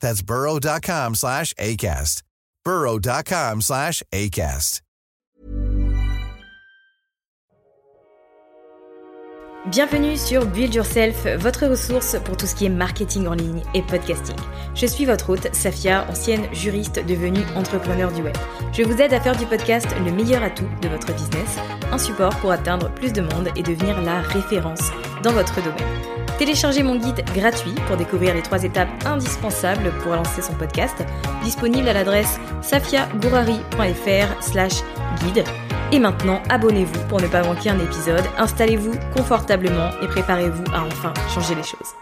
That's burrow.com slash ACAST. burrow.com slash ACAST. Bienvenue sur Build Yourself, votre ressource pour tout ce qui est marketing en ligne et podcasting. Je suis votre hôte, Safia, ancienne juriste devenue entrepreneur du web. Je vous aide à faire du podcast le meilleur atout de votre business, un support pour atteindre plus de monde et devenir la référence dans votre domaine. Téléchargez mon guide gratuit pour découvrir les trois étapes indispensables pour lancer son podcast, disponible à l'adresse safiagourari.fr slash guide. Et maintenant, abonnez-vous pour ne pas manquer un épisode, installez-vous confortablement et préparez-vous à enfin changer les choses.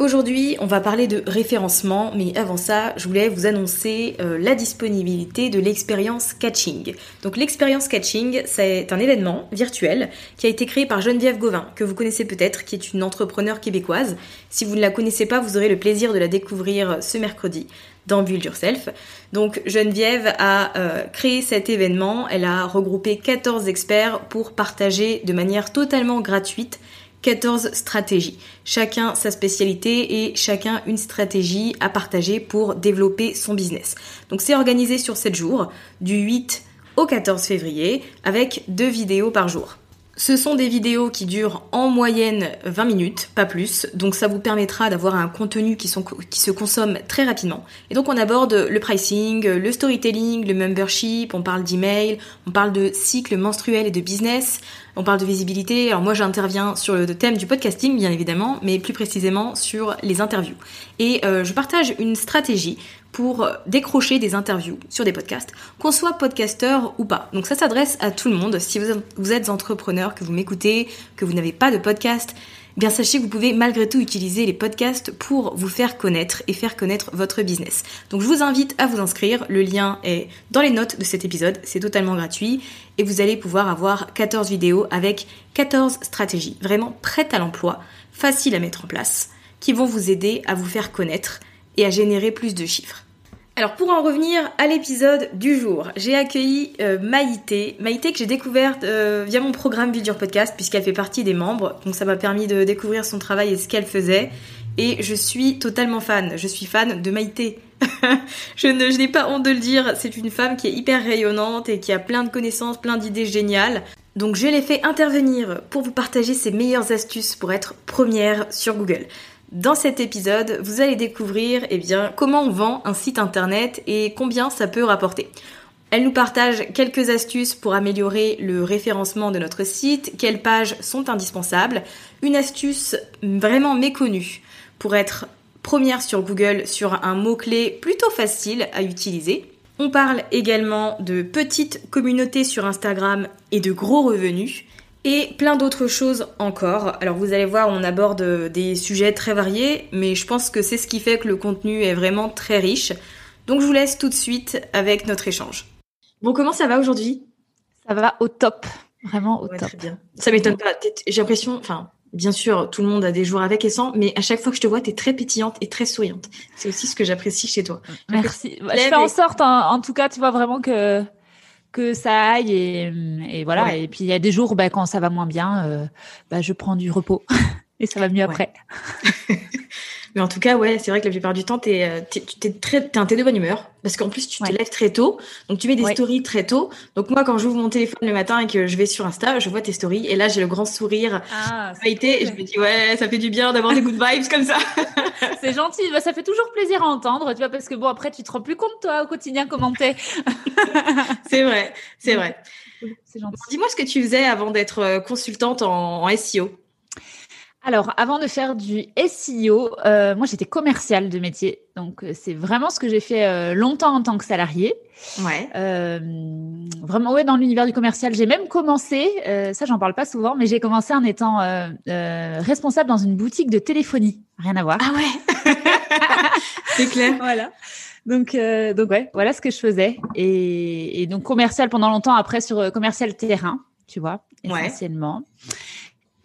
Aujourd'hui, on va parler de référencement, mais avant ça, je voulais vous annoncer euh, la disponibilité de l'expérience Catching. Donc l'expérience Catching, c'est un événement virtuel qui a été créé par Geneviève Gauvin, que vous connaissez peut-être, qui est une entrepreneure québécoise. Si vous ne la connaissez pas, vous aurez le plaisir de la découvrir ce mercredi dans Build Yourself. Donc Geneviève a euh, créé cet événement, elle a regroupé 14 experts pour partager de manière totalement gratuite 14 stratégies. Chacun sa spécialité et chacun une stratégie à partager pour développer son business. Donc c'est organisé sur 7 jours, du 8 au 14 février, avec deux vidéos par jour. Ce sont des vidéos qui durent en moyenne 20 minutes, pas plus, donc ça vous permettra d'avoir un contenu qui, se consomme très rapidement. Et donc on aborde le pricing, le storytelling, le membership, on parle d'email, on parle de cycle menstruel et de business, on parle de visibilité. Alors moi j'interviens sur le thème du podcasting bien évidemment, mais plus précisément sur les interviews. Et euh, je partage une stratégie pour décrocher des interviews sur des podcasts, qu'on soit podcasteur ou pas. Donc ça s'adresse à tout le monde. Si vous êtes entrepreneur, que vous m'écoutez, que vous n'avez pas de podcast, eh bien sachez que vous pouvez malgré tout utiliser les podcasts pour vous faire connaître et faire connaître votre business. Donc je vous invite à vous inscrire, le lien est dans les notes de cet épisode, c'est totalement gratuit et vous allez pouvoir avoir 14 vidéos avec 14 stratégies vraiment prêtes à l'emploi, faciles à mettre en place, qui vont vous aider à vous faire connaître et à générer plus de chiffres. Alors pour en revenir à l'épisode du jour, j'ai accueilli euh, Maïté, Maïté que j'ai découverte euh, via mon programme Build Podcast puisqu'elle fait partie des membres, donc ça m'a permis de découvrir son travail et ce qu'elle faisait et je suis totalement fan, je suis fan de Maïté. je n'ai pas honte de le dire, c'est une femme qui est hyper rayonnante et qui a plein de connaissances, plein d'idées géniales. Donc je l'ai fait intervenir pour vous partager ses meilleures astuces pour être première sur Google. Dans cet épisode, vous allez découvrir eh comment on vend un site internet et combien ça peut rapporter. Elle nous partage quelques astuces pour améliorer le référencement de notre site, quelles pages sont indispensables, une astuce vraiment méconnue pour être première sur Google sur un mot-clé plutôt facile à utiliser. On parle également de petites communautés sur Instagram et de gros revenus et plein d'autres choses encore. Alors vous allez voir, on aborde des sujets très variés, mais je pense que c'est ce qui fait que le contenu est vraiment très riche. Donc je vous laisse tout de suite avec notre échange. Bon, comment ça va aujourd'hui? Ça va au top, vraiment au top. Très bien. Ça m'étonne pas. J'ai l'impression, enfin, bien sûr, tout le monde a des jours avec et sans, mais à chaque fois que je te vois, tu es très pétillante et très souriante. C'est aussi ce que j'apprécie chez toi. Merci. Bah, je fais en sorte, en tout cas, tu vois vraiment que que ça aille et, voilà. Et puis il y a des jours, bah, quand ça va moins bien, bah, je prends du repos et ça va mieux après. Mais en tout cas, ouais, c'est vrai que la plupart du temps, tu es, de bonne humeur. Parce qu'en plus, tu te lèves très tôt. Donc, tu mets des stories très tôt. Donc, moi, quand j'ouvre mon téléphone le matin et que je vais sur Insta, je vois tes stories. Et là, j'ai le grand sourire. Ah, et je me dis, ouais, ça fait du bien d'avoir des good vibes comme ça. c'est gentil. Bah, ça fait toujours plaisir à entendre. Tu vois, parce que bon, après, tu te rends plus compte, toi, au quotidien, comment t'es. c'est vrai. C'est vrai. C'est gentil. Dis-moi ce que tu faisais avant d'être euh, consultante en SEO. Alors, avant de faire du SEO, euh, moi j'étais commerciale de métier, donc euh, c'est vraiment ce que j'ai fait euh, longtemps en tant que salarié. Ouais. vraiment, ouais, dans l'univers du commercial, j'ai même commencé. ça, j'en parle pas souvent, mais j'ai commencé en étant responsable dans une boutique de téléphonie. Rien à voir. Ah ouais. c'est clair. Voilà. Donc, donc ouais, voilà ce que je faisais. Et, et, donc commercial pendant longtemps. Après sur commercial terrain, tu vois, essentiellement.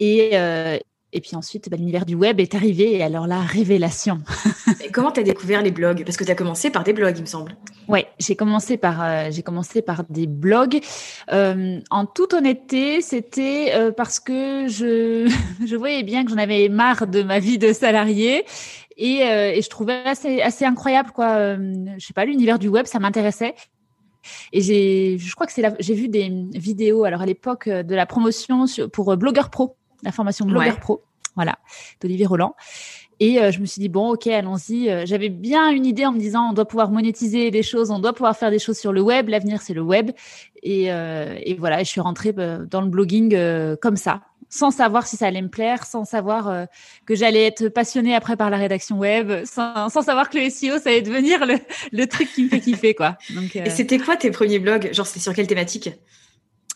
Ouais. Et et puis ensuite, bah, l'univers du web est arrivé et alors la révélation. et comment tu as découvert les blogs? Parce que tu as commencé par des blogs, il me semble. Oui, j'ai commencé par euh, j'ai commencé par des blogs. Euh, en toute honnêteté, c'était euh, parce que je je voyais bien que j'en avais marre de ma vie de salarié et, et je trouvais assez assez incroyable quoi. je sais pas, l'univers du web, ça m'intéressait. Et j'ai, je crois que c'est j'ai vu des vidéos alors à l'époque de la promotion pour Blogueur Pro la formation Blogueur Pro, voilà, d'Olivier Roland. Et euh, je me suis dit, bon, ok, allons-y. Euh, j'avais bien une idée en me disant, on doit pouvoir monétiser des choses, on doit pouvoir faire des choses sur le web. L'avenir, c'est le web. Et, euh, et, voilà, je suis rentrée dans le blogging comme ça, sans savoir si ça allait me plaire, sans savoir que j'allais être passionnée après par la rédaction web, sans, sans, savoir que le SEO, ça allait devenir le, le truc qui me fait kiffer, quoi. Donc, Et c'était quoi tes premiers blogs? Genre, c'était sur quelle thématique?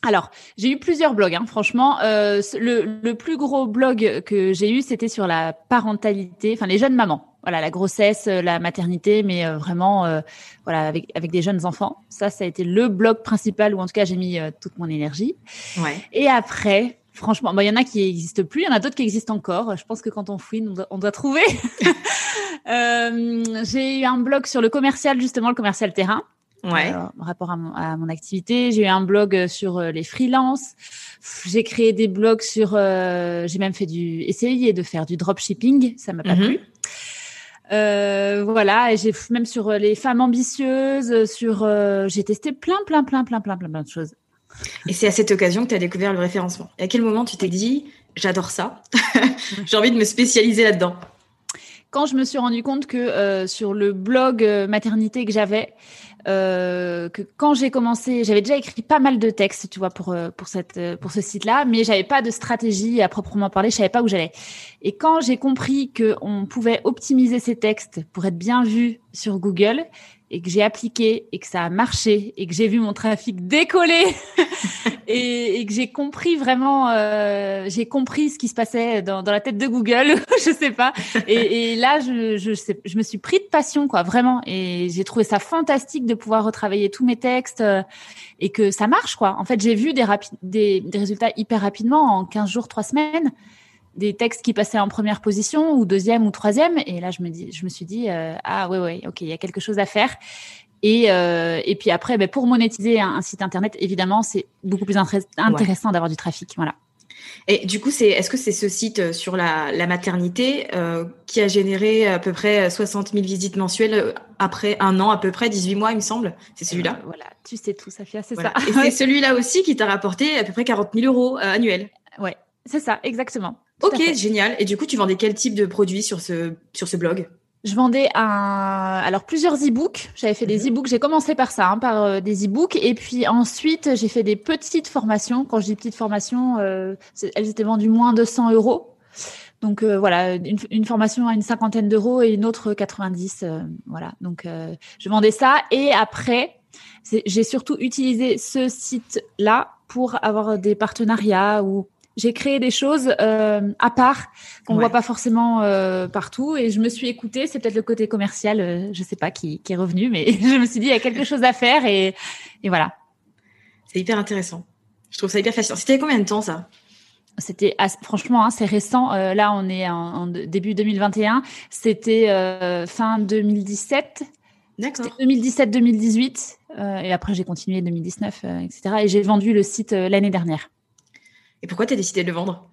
Alors, j'ai eu plusieurs blogs, hein, franchement. Euh, le, plus gros blog que j'ai eu, c'était sur la parentalité, enfin les jeunes mamans. Voilà, la grossesse, euh, la maternité, mais euh, vraiment, voilà, avec, avec des jeunes enfants. Ça, ça a été le blog principal où en tout cas j'ai mis toute mon énergie. Ouais. Et après, franchement, il y en a qui n'existent plus, il y en a d'autres qui existent encore. Je pense que quand on fouine, on doit, on doit trouver. j'ai eu un blog sur le commercial, justement, le commercial terrain ouais. rapport à mon, activité. J'ai eu un blog euh, sur euh, les freelances. J'ai créé des blogs sur. Euh, j'ai même fait du essayé de faire du dropshipping. Ça m'a pas mhm. plu. voilà, et j'ai même sur les femmes ambitieuses, sur j'ai testé plein, plein, plein, plein, plein, plein, plein de choses. Et c'est à cette occasion que tu as découvert le référencement. Et à quel moment tu t'es dit, j'adore ça, j'ai envie de me spécialiser là-dedans Quand je me suis rendu compte que sur le blog maternité que j'avais, euh, que quand j'ai commencé, j'avais déjà écrit pas mal de textes, tu vois, pour euh, pour cette euh, pour ce site-là, mais j'avais pas de stratégie à proprement parler, je savais pas où j'allais. Et quand j'ai compris que on pouvait optimiser ces textes pour être bien vus sur Google, et que j'ai appliqué et que ça a marché et que j'ai vu mon trafic décoller et, et, que j'ai compris vraiment, euh, j'ai compris ce qui se passait dans, dans la tête de Google, je sais pas. Et, et là, je, je, sais, je me suis pris de passion, quoi, vraiment. Et j'ai trouvé ça fantastique de pouvoir retravailler tous mes textes euh, et que ça marche, quoi. En fait, j'ai vu des, des, des résultats hyper rapidement en 15 jours, 3 semaines des textes qui passaient en première position ou deuxième ou troisième. Et là, je me, dis, je me suis dit, euh, ah ouais, ouais, ok, il y a quelque chose à faire. Et, euh, et puis après, ben, pour monétiser un, site internet, évidemment, c'est beaucoup plus intéressant d'avoir du trafic. Voilà. Et du coup, c'est, est-ce que c'est ce site euh, sur la, la maternité euh, qui a généré à peu près 60 000 visites mensuelles après un an, à peu près 18 mois, il me semble? C'est celui-là Voilà, tu sais tout, Safia, c'est ça. Et c'est celui-là aussi qui t'a rapporté à peu près 40 000 euros annuels Ouais, c'est ça, exactement. Ok, génial. Et du coup, tu vendais quel type de produits sur ce, sur ce blog? Je vendais un, alors plusieurs e-books. J'avais fait des mhm. e-books. J'ai commencé par ça, hein, par euh, des e-books, et puis ensuite j'ai fait des petites formations. Quand je dis petites formations, euh, elles étaient vendues moins de 100 euros. Donc euh, voilà, une, formation à une cinquantaine d'euros et une autre 90. voilà. Donc je vendais ça, et après j'ai surtout utilisé ce site-là pour avoir des partenariats ou j'ai créé des choses euh, à part qu'on ne voit pas forcément euh, partout et je me suis écoutée. C'est peut-être le côté commercial, euh, je sais pas, qui, qui, est revenu, mais je me suis dit il y a quelque chose à faire et, et voilà. C'est hyper intéressant. Je trouve ça hyper fascinant. C'était combien de temps ça? C'était franchement assez récent. là, on est en, début 2021. C'était fin 2017 D'accord. 2017-2018 et après j'ai continué 2019, etc. Et j'ai vendu le site l'année dernière. Et pourquoi tu as décidé de le vendre?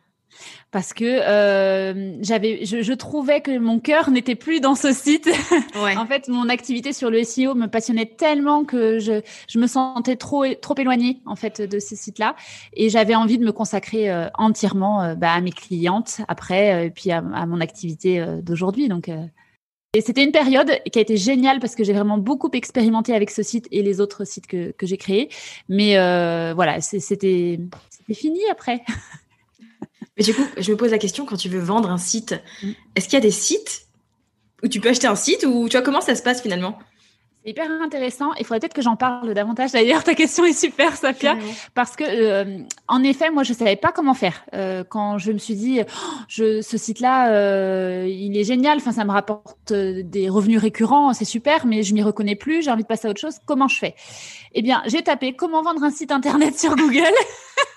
Parce que euh, j'avais, je, trouvais que mon cœur n'était plus dans ce site. en fait, mon activité sur le SEO me passionnait tellement que je, je me sentais trop trop éloignée en fait de ces sites-là, et j'avais envie de me consacrer euh, entièrement euh, bah, à mes clientes après, et puis à, mon activité d'aujourd'hui. Donc et c'était une période qui a été géniale parce que j'ai vraiment beaucoup expérimenté avec ce site et les autres sites que, que j'ai créés. Mais voilà, c'était fini après. Mais du coup, je me pose la question, quand tu veux vendre un site, mm. est-ce qu'il y a des sites où tu peux acheter un site ou tu vois comment ça se passe finalement? C'est hyper intéressant. Il faudrait peut-être que j'en parle davantage. D'ailleurs, ta question est super, Safia, parce que euh, en effet, moi, je savais pas comment faire euh, quand je me suis dit, oh, je, ce site-là, euh, il est génial. Enfin, ça me rapporte des revenus récurrents, c'est super, mais je m'y reconnais plus. J'ai envie de passer à autre chose. Comment je fais? Eh bien, j'ai tapé comment vendre un site internet sur Google.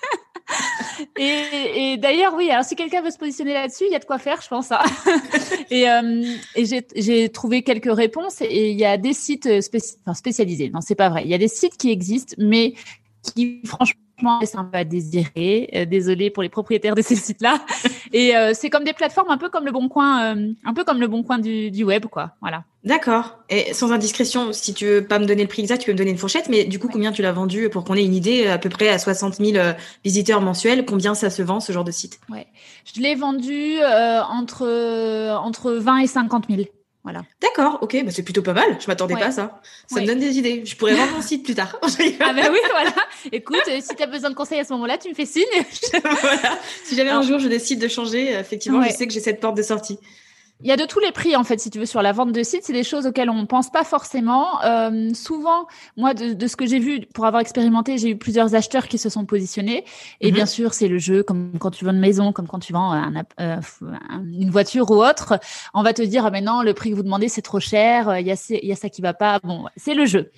et, d'ailleurs, oui, alors si quelqu'un veut se positionner là-dessus, il y a de quoi faire, je pense. Hein. et, euh, j'ai trouvé quelques réponses et il y a des sites spécialisés. Non, c'est pas vrai. Il y a des sites qui existent, mais qui, franchement, c'est un peu à désirer. Euh, désolé pour les propriétaires de ces sites-là. Et euh, c'est comme des plateformes, un peu comme le bon coin, euh, un peu comme le bon coin du, du web, quoi. Voilà. D'accord. Et sans indiscrétion, si tu veux pas me donner le prix exact, tu peux me donner une fourchette. Mais du coup, combien tu l'as vendu pour qu'on ait une idée à peu près à 60 000 visiteurs mensuels Combien ça se vend ce genre de site? Ouais. Je l'ai vendu entre entre 20 et 50 000. Voilà. D'accord, ok, bah c'est plutôt pas mal. Je m'attendais pas à ça. Ça me donne des idées. Je pourrais vendre mon site plus tard. ah ben oui, voilà. Écoute, euh, si tu as besoin de conseils à ce moment-là, tu me fais signe. voilà. Si jamais un jour je décide de changer, effectivement, je sais que j'ai cette porte de sortie. Il y a de tous les prix en fait, si tu veux, sur la vente de sites. C'est des choses auxquelles on ne pense pas forcément. Euh, souvent, moi, de, ce que j'ai vu, pour avoir expérimenté, j'ai eu plusieurs acheteurs qui se sont positionnés. Et mhm. bien sûr, c'est le jeu, comme quand tu vends une maison, comme quand tu vends euh, une voiture ou autre. On va te dire, ah mais non, le prix que vous demandez, c'est trop cher. Il y, a, il y a ça qui va pas. Bon, c'est le jeu.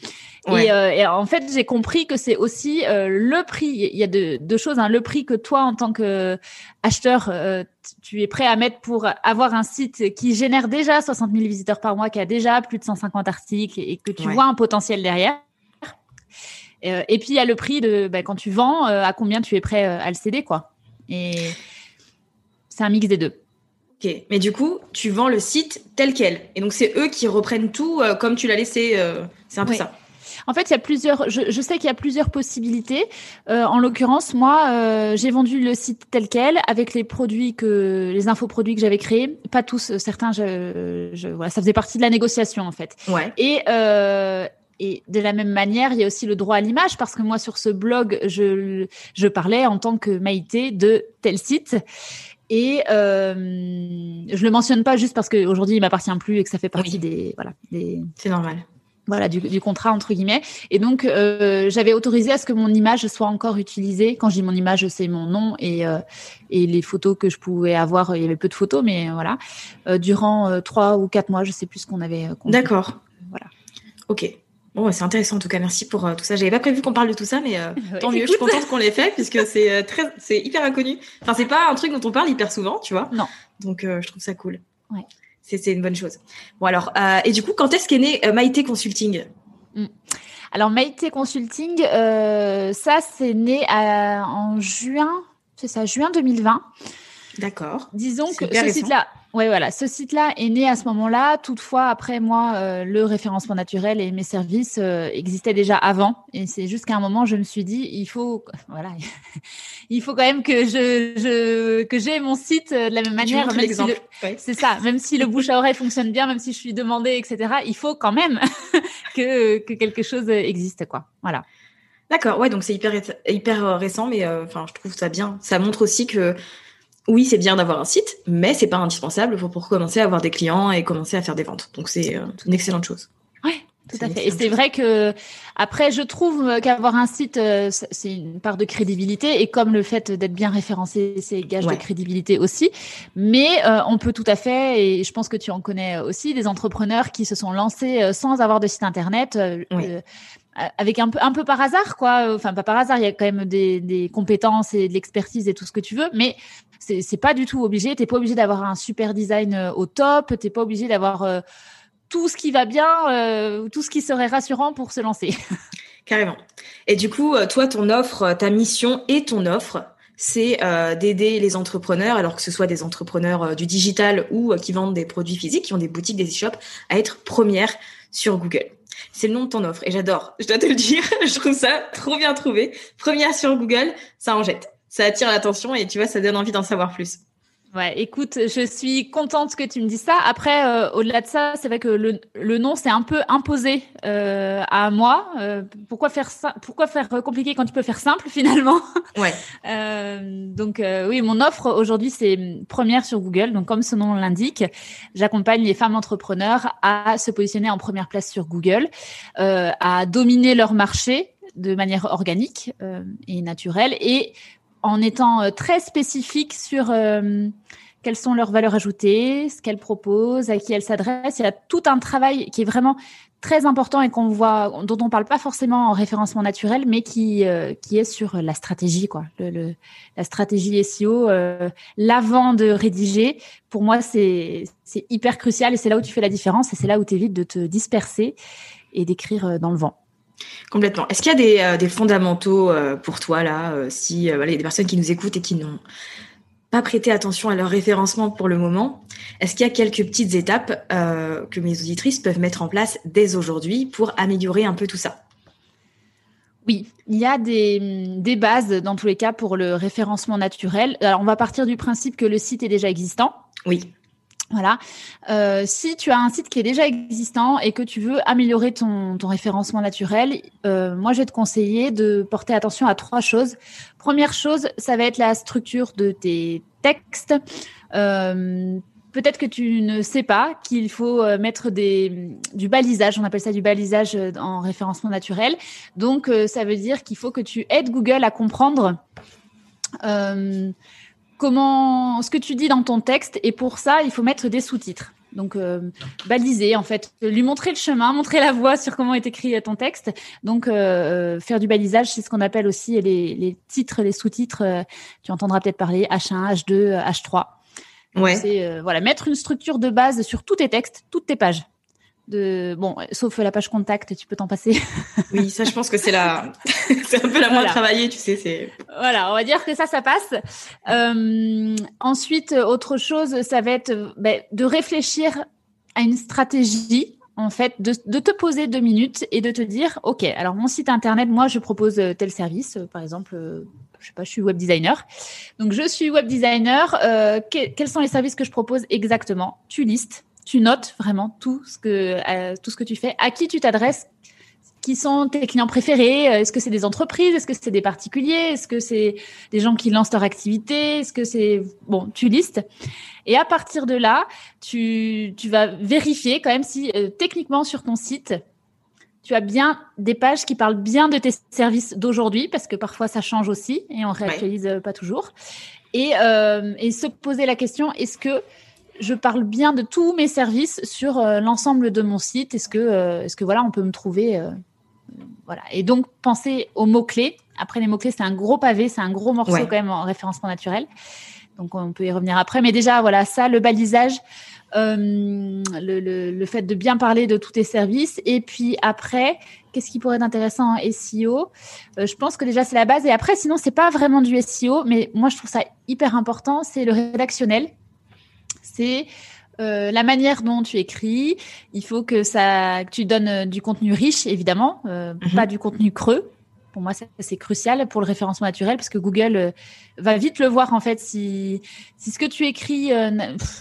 Euh, et, en fait, j'ai compris que c'est aussi euh, le prix. Il y a deux, choses. Hein. Le prix que toi, en tant que acheteur, euh, tu es prêt à mettre pour avoir un site qui génère déjà 60 000 visiteurs par mois, qui a déjà plus de 150 articles et que tu vois un potentiel derrière. et puis il y a le prix de bah, quand tu vends, à combien tu es prêt à le céder, quoi. Et c'est un mix des deux. Ok, mais du coup, tu vends le site tel quel. Et donc, c'est eux qui reprennent tout comme tu l'as laissé. c'est un peu ça. En fait, il y a plusieurs. Je, sais qu'il y a plusieurs possibilités. Euh, en l'occurrence, moi, euh, j'ai vendu le site tel quel avec les produits que les infoproduits que j'avais créés. Pas tous, euh, certains. Je, je, voilà, ça faisait partie de la négociation en fait. Ouais. Et et de la même manière, il y a aussi le droit à l'image parce que moi, sur ce blog, je, je parlais en tant que Maïté de tel site. Et euh, je le mentionne pas juste parce qu'aujourd'hui il m'appartient plus et que ça fait partie des voilà des. C'est normal voilà du, contrat entre guillemets et donc euh, j'avais autorisé à ce que mon image soit encore utilisée quand je dis mon image c'est mon nom et euh, et les photos que je pouvais avoir il y avait peu de photos mais voilà euh, durant trois ou quatre mois je sais plus ce qu'on avait d'accord voilà ok Bon, c'est intéressant en tout cas. Merci pour tout ça. J'avais pas prévu qu'on parle de tout ça, mais tant mieux. Je suis contente qu'on l'ait fait puisque c'est très, c'est hyper inconnu. Enfin, c'est pas un truc dont on parle hyper souvent, tu vois. Non. Donc, je trouve ça cool. Ouais c'est une bonne chose. Bon alors, euh, et du coup, quand est-ce qu'est né euh, Maïté Consulting? Hmm. Alors Maïté Consulting, euh, ça c'est né en juin, c'est ça, juin 2020. D'accord. Disons que ce site-là, oui, voilà. Ce site-là est né à ce moment-là. Toutefois, après moi, euh, le référencement naturel et mes services euh, existaient déjà avant. Et c'est juste qu'à un moment, je me suis dit, il faut, voilà, il faut quand même que je, je que j'ai mon site euh, de la même manière. C'est ça. Même si le bouche à oreille fonctionne bien, même si je suis demandée, etc. Il faut quand même que que quelque chose existe, quoi. Voilà. D'accord. Ouais. Donc c'est hyper hyper récent, mais enfin, je trouve ça bien. Ça montre aussi que oui, c'est bien d'avoir un site, mais c'est pas indispensable pour, pour, commencer à avoir des clients et commencer à faire des ventes. Donc c'est euh, une excellente chose. Ouais, tout à fait. Et c'est vrai que après, je trouve qu'avoir un site, euh, c'est une part de crédibilité, et comme le fait d'être bien référencé, c'est gage de crédibilité aussi. Mais euh, on peut tout à fait, et je pense que tu en connais aussi, des entrepreneurs qui se sont lancés sans avoir de site internet. Avec un peu un peu par hasard quoi enfin pas par hasard il y a quand même des, compétences et de l'expertise et tout ce que tu veux mais c'est pas du tout obligé. T'es pas obligé d'avoir un super design euh, au top. T'es pas obligé d'avoir euh, tout ce qui va bien, euh, tout ce qui serait rassurant pour se lancer. Carrément. Et du coup, toi, ton offre, ta mission et ton offre, c'est d'aider les entrepreneurs, alors que ce soit des entrepreneurs du digital ou qui vendent des produits physiques, qui ont des boutiques, des e-shops, à être premières sur Google. C'est le nom de ton offre et j'adore. Je dois te le dire, je trouve ça trop bien trouvé. Première sur Google, ça en jette. Ça attire l'attention et tu vois, ça donne envie d'en savoir plus. Ouais, écoute, je suis contente que tu me dises ça. Après, euh, au-delà de ça, c'est vrai que le, le nom c'est un peu imposé euh, à moi. Euh, pourquoi faire ça Pourquoi faire compliqué quand tu peux faire simple finalement? Ouais. donc oui, mon offre aujourd'hui c'est première sur Google. Donc comme ce nom l'indique, j'accompagne les femmes entrepreneurs à se positionner en première place sur Google, à dominer leur marché de manière organique et naturelle et en étant très spécifique sur quelles sont leurs valeurs ajoutées, ce qu'elles proposent, à qui elles s'adressent. Il y a tout un travail qui est vraiment très important et dont on parle pas forcément en référencement naturel, mais qui euh, est sur la stratégie, quoi. La stratégie SEO, euh, l'avant de rédiger. Pour moi, c'est hyper crucial et c'est là où tu fais la différence et c'est là où tu évites de te disperser et d'écrire euh, dans le vent. Complètement. Est-ce qu'il y a des, euh, des fondamentaux pour toi là, si voilà, il y a des personnes qui nous écoutent et qui n'ont pas prêter attention à leur référencement pour le moment. Est-ce qu'il y a quelques petites étapes euh, que mes auditrices peuvent mettre en place dès aujourd'hui pour améliorer un peu tout ça? Oui, il y a des, des, bases dans tous les cas pour le référencement naturel. Alors, on va partir du principe que le site est déjà existant. Oui. Voilà. Euh, si tu as un site qui est déjà existant et que tu veux améliorer ton, référencement naturel, euh, moi je vais te conseiller de porter attention à trois choses. Première chose, ça va être la structure de tes textes. Euh, peut-être que tu ne sais pas qu'il faut mettre du balisage, on appelle ça du balisage en référencement naturel. Donc, ça veut dire qu'il faut que tu aides Google à comprendre comment ce que tu dis dans ton texte et pour ça il faut mettre des sous-titres. Donc euh, baliser en fait lui montrer le chemin montrer la voie sur comment est écrit ton texte. Donc euh, euh, faire du balisage c'est ce qu'on appelle aussi les, les titres les sous-titres tu entendras peut-être parler H1 H2 H3 ouais. C'est voilà mettre une structure de base sur tous tes textes toutes tes pages de bon sauf la page contact tu peux t'en passer oui ça je pense que c'est la c'est un peu la moins travaillée tu sais c'est voilà on va dire que ça ça passe euh, ensuite autre chose ça va être ben, de réfléchir à une stratégie en fait de, de, te poser deux minutes et de te dire ok alors mon site internet moi je propose tel service par exemple je sais pas, je suis web designer. Donc, je suis web designer. Euh, quels sont les services que je propose exactement? Tu listes tu notes vraiment tout ce que euh, tout ce que tu fais, à qui tu t'adresses, qui sont tes clients préférés Est-ce que c'est des entreprises Est-ce que c'est des particuliers Est-ce que c'est des gens qui lancent leur activité Est-ce que c'est bon Tu listes. Et à partir de là, tu, tu vas vérifier quand même si euh, techniquement sur ton site tu as bien des pages qui parlent bien de tes services d'aujourd'hui parce que parfois ça change aussi et on réactualise euh, pas toujours. Et, et se poser la question est-ce que je parle bien de tous mes services sur euh, l'ensemble de mon site. Est-ce que, euh, est-ce que voilà, on peut me trouver euh, voilà. Et donc pensez aux mots clés. Après les mots clés, c'est un gros pavé, c'est un gros morceau quand même en référencement naturel. Donc on peut y revenir après. Mais déjà voilà, ça, le balisage, le, le, fait de bien parler de tous tes services. Et puis après, qu'est-ce qui pourrait être intéressant en SEO Je pense que déjà c'est la base. Et après, sinon c'est pas vraiment du SEO, mais moi je trouve ça hyper important. C'est le rédactionnel c'est euh, la manière dont tu écris. Il faut que ça, que tu donnes euh, du contenu riche, évidemment, euh, mhm. pas du contenu creux. Pour moi, c'est crucial pour le référencement naturel parce que Google va vite le voir en fait si si ce que tu écris,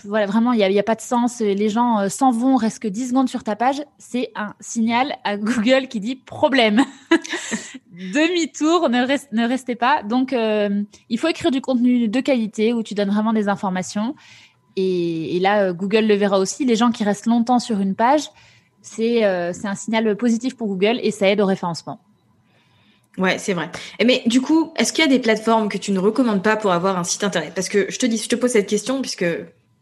voilà, vraiment, il n'y a, y a, pas de sens. Les gens s'en vont, restent que 10 secondes sur ta page. C'est un signal à Google qui dit problème. Demi-tour, ne, ne restez pas. Donc, il faut écrire du contenu de qualité où tu donnes vraiment des informations et, là, euh, Google le verra aussi. Les gens qui restent longtemps sur une page, euh, c'est un signal positif pour Google et ça aide au référencement. Ouais, c'est vrai. Mais du coup, est-ce qu'il y a des plateformes que tu ne recommandes pas pour avoir un site internet? Parce que je te dis, je te pose cette question puisque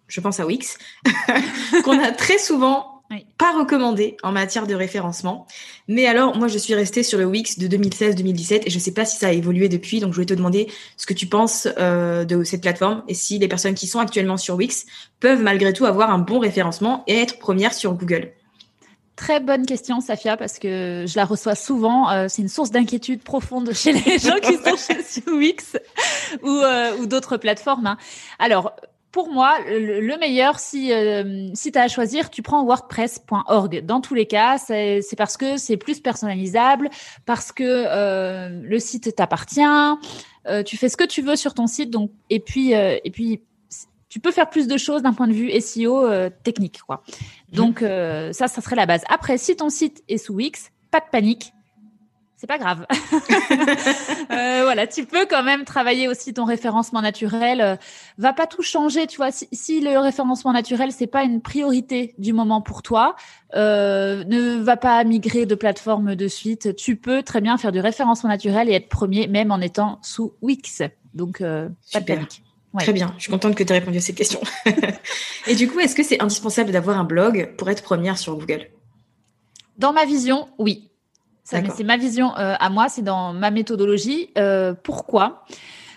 je pense à Wix, qu'on a très souvent pas recommandé en matière de référencement. Mais alors, moi, je suis restée sur le Wix de 2016-2017 et je sais pas si ça a évolué depuis. Donc, je voulais te demander ce que tu penses euh, de cette plateforme et si les personnes qui sont actuellement sur Wix peuvent malgré tout avoir un bon référencement et être premières sur Google. Très bonne question, Safia, parce que je la reçois souvent. Euh, c'est une source d'inquiétude profonde chez les gens qui sont chez Wix ou, euh, ou d'autres plateformes. Hein. Alors, pour moi, le, meilleur, si, euh, si tu as à choisir, tu prends wordpress.org. Dans tous les cas, c'est parce que c'est plus personnalisable, parce que le site t'appartient, tu fais ce que tu veux sur ton site. Donc, et puis, et puis tu peux faire plus de choses d'un point de vue SEO technique. Quoi. Donc euh, ça, ça serait la base. Après, si ton site est sous Wix, pas de panique. C'est pas grave. euh, voilà, tu peux quand même travailler aussi ton référencement naturel. Euh, va pas tout changer, tu vois. Si, si le référencement naturel c'est pas une priorité du moment pour toi, euh, ne va pas migrer de plateforme de suite. Tu peux très bien faire du référencement naturel et être premier, même en étant sous Wix. Donc euh, pas de panique. Très bien, je suis contente que tu aies répondu à ces questions. et du coup, est-ce que c'est indispensable d'avoir un blog pour être première sur Google? Dans ma vision, oui. C'est ma vision euh, à moi, c'est dans ma méthodologie. Euh, pourquoi?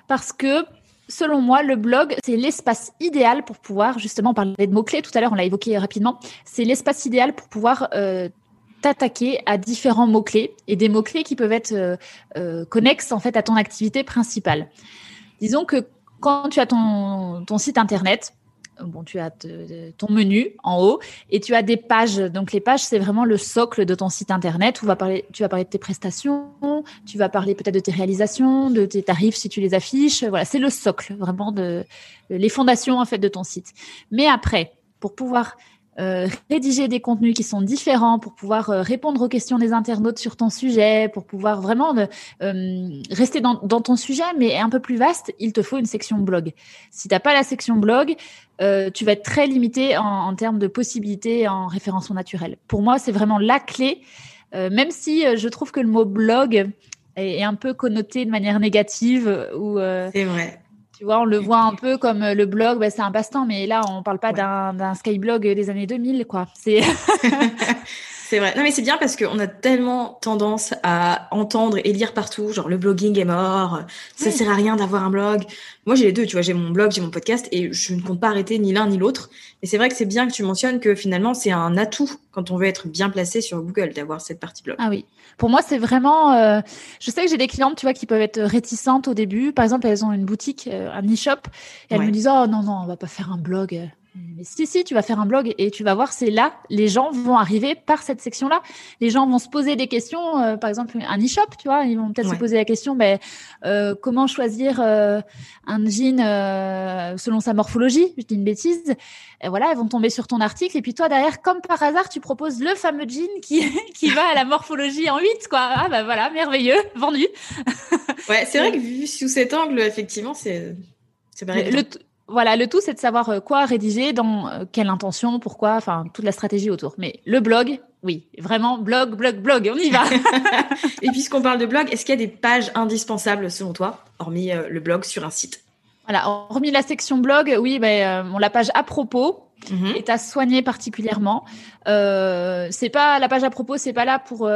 Parce que selon moi, le blog, c'est l'espace idéal pour pouvoir justement parler de mots-clés. Tout à l'heure, on l'a évoqué rapidement. C'est l'espace idéal pour pouvoir euh, t'attaquer à différents mots-clés et des mots-clés qui peuvent être connexes en fait à ton activité principale. Disons que quand tu as ton, ton site internet, bon, tu as ton menu en haut et tu as des pages. Donc les pages, c'est vraiment le socle de ton site internet où va parler, tu vas parler de tes prestations, tu vas parler peut-être de tes réalisations, de tes tarifs si tu les affiches. Voilà, c'est le socle vraiment de les fondations en fait de ton site. Mais après, pour pouvoir euh, rédiger des contenus qui sont différents pour pouvoir euh, répondre aux questions des internautes sur ton sujet, pour pouvoir vraiment euh, rester dans, dans, ton sujet, mais un peu plus vaste, il te faut une section blog. Si tu n'as pas la section blog, tu vas être très limité en, en, termes de possibilités en référencement naturel. Pour moi, c'est vraiment la clé, même si je trouve que le mot blog est, un peu connoté de manière négative. Ou, c'est vrai. Tu vois, on le voit un peu comme euh, le blog, bah, c'est un passe-temps, mais là, on parle pas d'un skyblog des années 2000, quoi. C'est C'est vrai. Non, mais c'est bien parce qu'on a tellement tendance à entendre et lire partout, genre le blogging est mort, ça sert à rien d'avoir un blog. Moi, j'ai les deux, tu vois, j'ai mon blog, j'ai mon podcast et je ne compte pas arrêter ni l'un ni l'autre. Et c'est vrai que c'est bien que tu mentionnes que finalement, c'est un atout quand on veut être bien placé sur Google d'avoir cette partie blog. Ah oui. Pour moi, c'est vraiment. Euh, je sais que j'ai des clientes, tu vois, qui peuvent être réticentes au début. Par exemple, elles ont une boutique, euh, un e-shop, et elles me disent Oh non, non, on va pas faire un blog. Mais si, si, tu vas faire un blog et tu vas voir, c'est là, les gens vont arriver par cette section-là. Les gens vont se poser des questions, euh, par exemple, un e-shop, tu vois, ils vont peut-être se poser la question, ben, euh, comment choisir euh, un jean selon sa morphologie Je dis une bêtise. Et voilà, ils vont tomber sur ton article. Et puis toi, derrière, comme par hasard, tu proposes le fameux jean qui, qui va à la morphologie en 8, quoi. Ah, ben voilà, merveilleux, vendu. ouais, c'est vrai que vu sous cet angle, effectivement, c'est... C'est le, voilà, le tout, c'est de savoir euh, quoi rédiger, dans euh, quelle intention, pourquoi, enfin, toute la stratégie autour. Mais le blog, oui, vraiment, blog, blog, blog, on y va. Et puisqu'on parle de blog, est-ce qu'il y a des pages indispensables selon toi, hormis euh, le blog sur un site? Voilà, hormis la section blog, oui, ben, la page à propos mhm. est à soigner particulièrement. c'est pas la page à propos, c'est pas là pour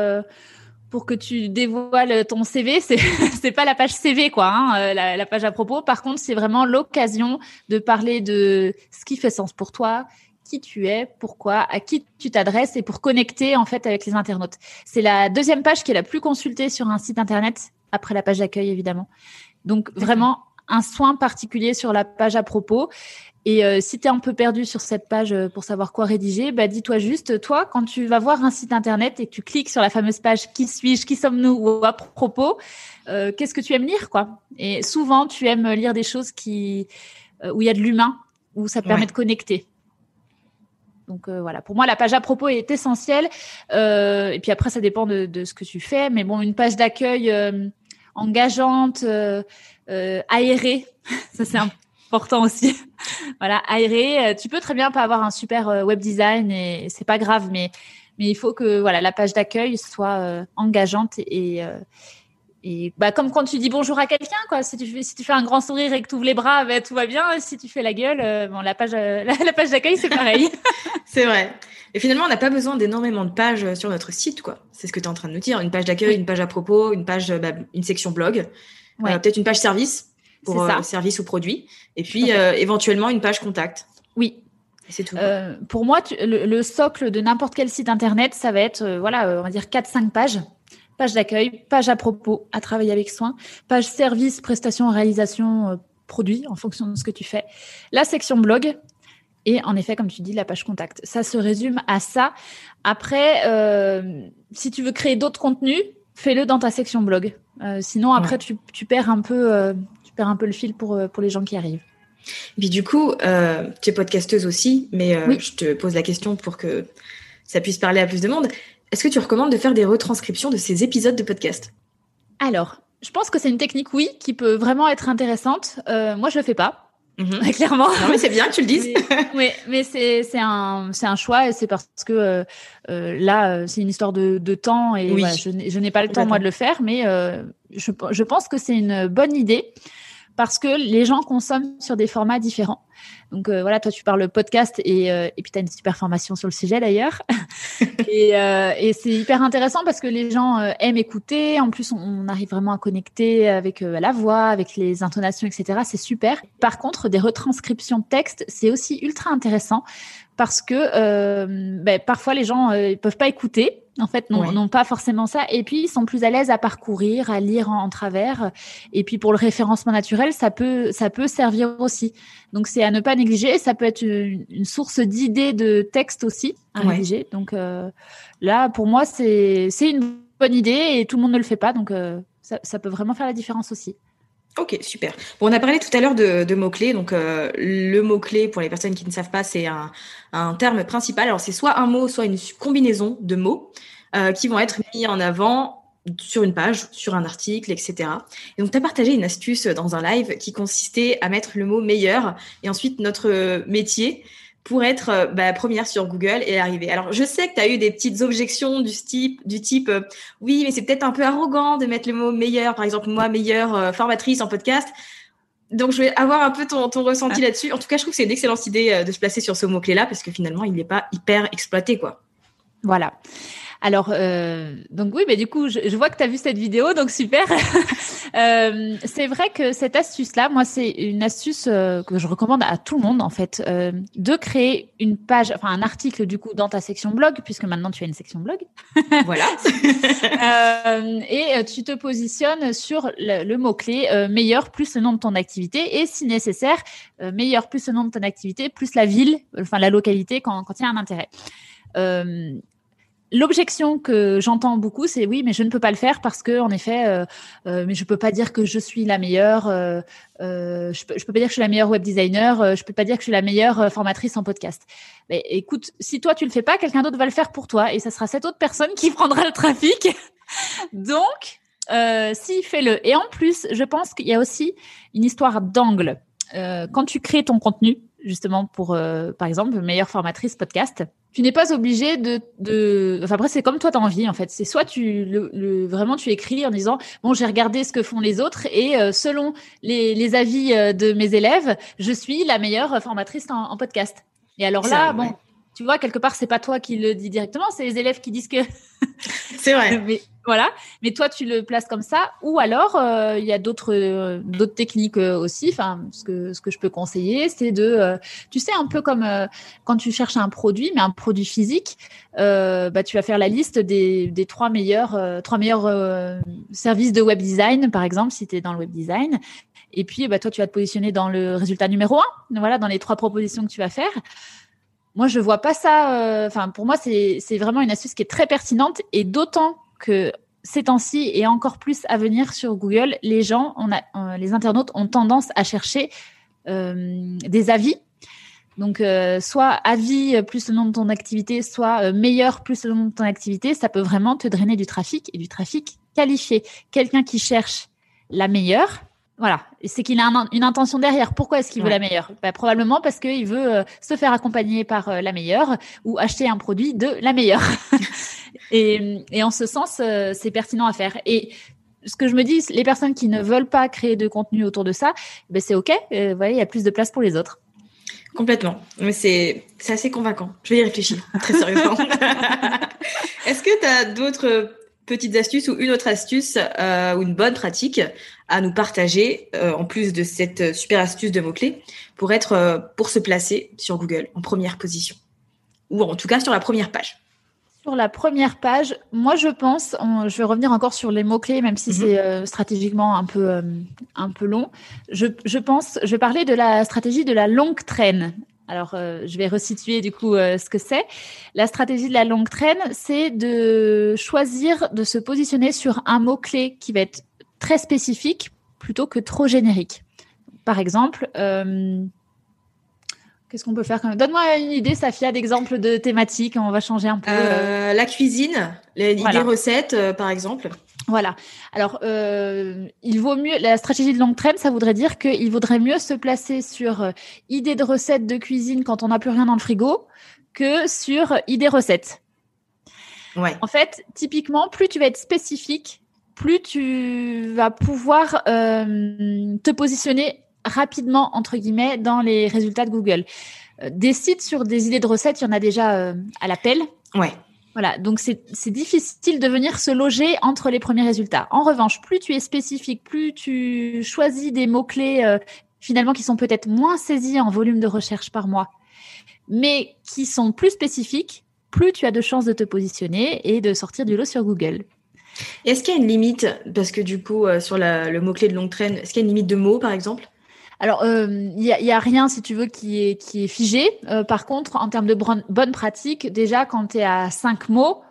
pour que tu dévoiles ton CV. C'est c'est pas la page CV quoi, hein, euh, la, page à propos. Par contre, c'est vraiment l'occasion de parler de ce qui fait sens pour toi, qui tu es, pourquoi, à qui tu t'adresses et pour connecter en fait avec les internautes. C'est la deuxième page qui est la plus consultée sur un site internet après la page d'accueil évidemment. Donc vraiment un soin particulier sur la page à propos. Et euh, si tu es un peu perdu sur cette page euh, pour savoir quoi rédiger, bah, dis-toi juste, toi, quand tu vas voir un site internet et que tu cliques sur la fameuse page Qui suis-je? Qui sommes-nous? ou à propos, euh, qu'est-ce que tu aimes lire quoi? Et souvent, tu aimes lire des choses qui, où il y a de l'humain, où ça te permet de connecter. Donc voilà, pour moi, la page à propos est essentielle. et puis après, ça dépend de, de, ce que tu fais. Mais bon, une page d'accueil engageante, aérée, ça c'est important aussi. voilà, aéré. Euh, tu peux très bien pas avoir un super euh, web design et c'est pas grave, mais il faut que voilà la page d'accueil soit euh, engageante et et bah, comme quand tu dis bonjour à quelqu'un, quoi. Si tu fais, si tu fais un grand sourire et que tu ouvres les bras, bah, tout va bien. Si tu fais la gueule, bon, la page, la, page d'accueil, c'est pareil. c'est vrai. Et finalement, on n'a pas besoin d'énormément de pages sur notre site, quoi. C'est ce que tu es en train de nous dire. Une page d'accueil, une page à propos, une page, bah, une section blog, peut-être une page service pour euh, service ou produit. Et puis, euh, éventuellement, une page contact. Oui. C'est tout. pour moi, le, socle de n'importe quel site internet, ça va être, voilà, on va dire 4-5 pages. Page d'accueil, page à propos, à travailler avec soin, page service, prestation, réalisation, produit, en fonction de ce que tu fais. La section blog, et en effet, comme tu dis, la page contact. Ça se résume à ça. Après, euh, si tu veux créer d'autres contenus, fais-le dans ta section blog. Euh, sinon, après, tu, perds un peu, euh, tu perds un peu le fil pour, pour les gens qui arrivent. Et puis du coup, tu es podcasteuse aussi, mais je te pose la question pour que ça puisse parler à plus de monde. Est-ce que tu recommandes de faire des retranscriptions de ces épisodes de podcast? Alors, je pense que c'est une technique, oui, qui peut vraiment être intéressante. moi, je le fais pas. Mhm. Clairement. Non, mais c'est bien que tu le dises. oui, mais c'est un, un choix et c'est parce que euh, euh là, euh, c'est une histoire de, de temps et oui. je, n'ai pas le temps, moi, de le faire, mais euh, je, je pense que c'est une bonne idée parce que les gens consomment sur des formats différents. Donc euh, voilà, toi tu parles podcast et, euh, et puis tu as une super formation sur le sujet d'ailleurs. et, euh, et c'est hyper intéressant parce que les gens aiment écouter. En plus, on, arrive vraiment à connecter avec la voix, avec les intonations, etc. C'est super. Par contre, des retranscriptions de texte, c'est aussi ultra intéressant parce que ben, parfois les gens ne peuvent pas écouter en fait, non, pas forcément ça. Et puis, ils sont plus à l'aise à parcourir, à lire en, travers. Et puis, pour le référencement naturel, ça peut, ça peut servir aussi. Donc, c'est à ne pas négliger. Ça peut être une, source d'idées de texte aussi à négliger. Donc, euh, là, pour moi, c'est une bonne idée et tout le monde ne le fait pas. Donc, euh, ça, peut vraiment faire la différence aussi. Ok, super. Bon, on a parlé tout à l'heure de, mots-clés. Donc, euh, le mot-clé, pour les personnes qui ne savent pas, c'est un, terme principal. Alors, c'est soit un mot, soit une combinaison de mots euh, qui vont être mis en avant sur une page, sur un article, etc. Et donc, tu as partagé une astuce dans un live qui consistait à mettre le mot meilleur et ensuite notre métier pour être euh, bah, première sur Google et arriver. Alors, je sais que tu as eu des petites objections du type, du type euh, oui, mais c'est peut-être un peu arrogant de mettre le mot meilleur, par exemple, moi, meilleure euh, formatrice en podcast. Donc, je vais avoir un peu ton, ton ressenti ah. là-dessus. En tout cas, je trouve que c'est une excellente idée de se placer sur ce mot-clé-là parce que finalement, il n'est pas hyper exploité, quoi. Voilà. Alors, euh, donc oui, mais du coup, je, vois que tu as vu cette vidéo, donc super. euh, c'est vrai que cette astuce-là, moi, c'est une astuce euh, que je recommande à tout le monde, en fait, euh, de créer une page, enfin un article, du coup, dans ta section blog, puisque maintenant tu as une section blog. voilà. Euh, et tu te positionnes sur le, mot-clé meilleur plus le nom de ton activité et, si nécessaire, meilleur plus le nom de ton activité plus la ville, enfin la localité quand, quand il y a un intérêt. Euh, L'objection que j'entends beaucoup, c'est oui, mais je ne peux pas le faire parce que, en effet, euh, euh, mais je peux pas dire que je suis la meilleure. Euh, euh je, peux, peux pas dire que je suis la meilleure web designer. je peux pas dire que je suis la meilleure formatrice en podcast. Mais écoute, si toi tu le fais pas, quelqu'un d'autre va le faire pour toi et ça sera cette autre personne qui prendra le trafic. Donc, euh, si fais-le. Et en plus, je pense qu'il y a aussi une histoire d'angle. quand tu crées ton contenu, justement pour, par exemple, meilleure formatrice podcast tu n'es pas obligé de, de... Enfin, après, c'est comme toi, tu as envie, en fait. C'est soit tu le, vraiment tu écris en disant bon, j'ai regardé ce que font les autres et euh, selon les, les, avis euh, de mes élèves, je suis la meilleure formatrice en, podcast. Et alors là, bon, tu vois, quelque part, c'est pas toi qui le dis directement, c'est les élèves qui disent que. c'est vrai. Mais voilà. Mais toi, tu le places comme ça. Ou alors, euh, il y a d'autres euh, d'autres techniques euh, aussi. Enfin, ce que ce que je peux conseiller, c'est de, tu sais, un peu comme quand tu cherches un produit, mais un produit physique, bah, tu vas faire la liste des, des trois meilleurs trois meilleurs services de web design, par exemple, si tu es dans le web design. Et puis, bah, toi, tu vas te positionner dans le résultat numéro un. Voilà, dans les trois propositions que tu vas faire. Moi, je vois pas ça. Euh, enfin, pour moi, c'est vraiment une astuce qui est très pertinente et d'autant que ces temps-ci et encore plus à venir sur Google, les gens, euh, les internautes ont tendance à chercher euh, des avis. Donc, soit avis plus le nom de ton activité, soit meilleur plus le nom de ton activité, ça peut vraiment te drainer du trafic et du trafic qualifié. Quelqu'un qui cherche la meilleure, voilà, c'est qu'il a une intention derrière. Pourquoi est-ce qu'il veut la meilleure? Bah, Probablement parce qu'il veut euh, se faire accompagner par euh, la meilleure ou acheter un produit de la meilleure. et, et, en ce sens, euh, c'est pertinent à faire. Et ce que je me dis, les personnes qui ne veulent pas créer de contenu autour de ça, ben c'est OK. Vous voyez, il y a plus de place pour les autres. Complètement. Mais c'est assez convaincant. Je vais y réfléchir, très sérieusement. est-ce que tu as d'autres petites astuces ou une autre astuce euh, ou une bonne pratique à nous partager euh, en plus de cette super astuce de mots-clés pour être euh, pour se placer sur Google en première position ou en tout cas sur la première page. Sur la première page, moi je pense, je vais revenir encore sur les mots-clés, même si mhm. c'est stratégiquement un peu, un peu long. Je, je, pense, je vais parler de la stratégie de la longue traîne. Alors, euh, je vais resituer du coup euh, ce que c'est. La stratégie de la longue traîne, c'est de choisir de se positionner sur un mot-clé qui va être très spécifique plutôt que trop générique. Par exemple, euh, qu'est-ce qu'on peut faire Donne-moi une idée, Safia, d'exemple de thématique. On va changer un peu. la cuisine, les, recettes, par exemple. Voilà. Alors, euh, il vaut mieux, la stratégie de longue traîne, ça voudrait dire qu'il vaudrait mieux se placer sur euh, idée de recettes de cuisine quand on n'a plus rien dans le frigo que sur euh, idée recettes. Ouais. En fait, typiquement, plus tu vas être spécifique, plus tu vas pouvoir te positionner rapidement, entre guillemets, dans les résultats de Google. des sites sur des idées de recettes, il y en a déjà à l'appel. Ouais. Voilà, donc c'est difficile de venir se loger entre les premiers résultats. En revanche, plus tu es spécifique, plus tu choisis des mots-clés euh, finalement qui sont peut-être moins saisis en volume de recherche par mois, mais qui sont plus spécifiques, plus tu as de chances de te positionner et de sortir du lot sur Google. Est-ce qu'il y a une limite? Parce que du coup, euh, sur le mot-clé de longue traîne, est-ce qu'il y a une limite de mots, par exemple? Alors, il euh, n'y a, y a, rien, si tu veux, qui est, qui est figé. Euh, par contre, en termes de bonne pratique, déjà, quand tu es à cinq mots,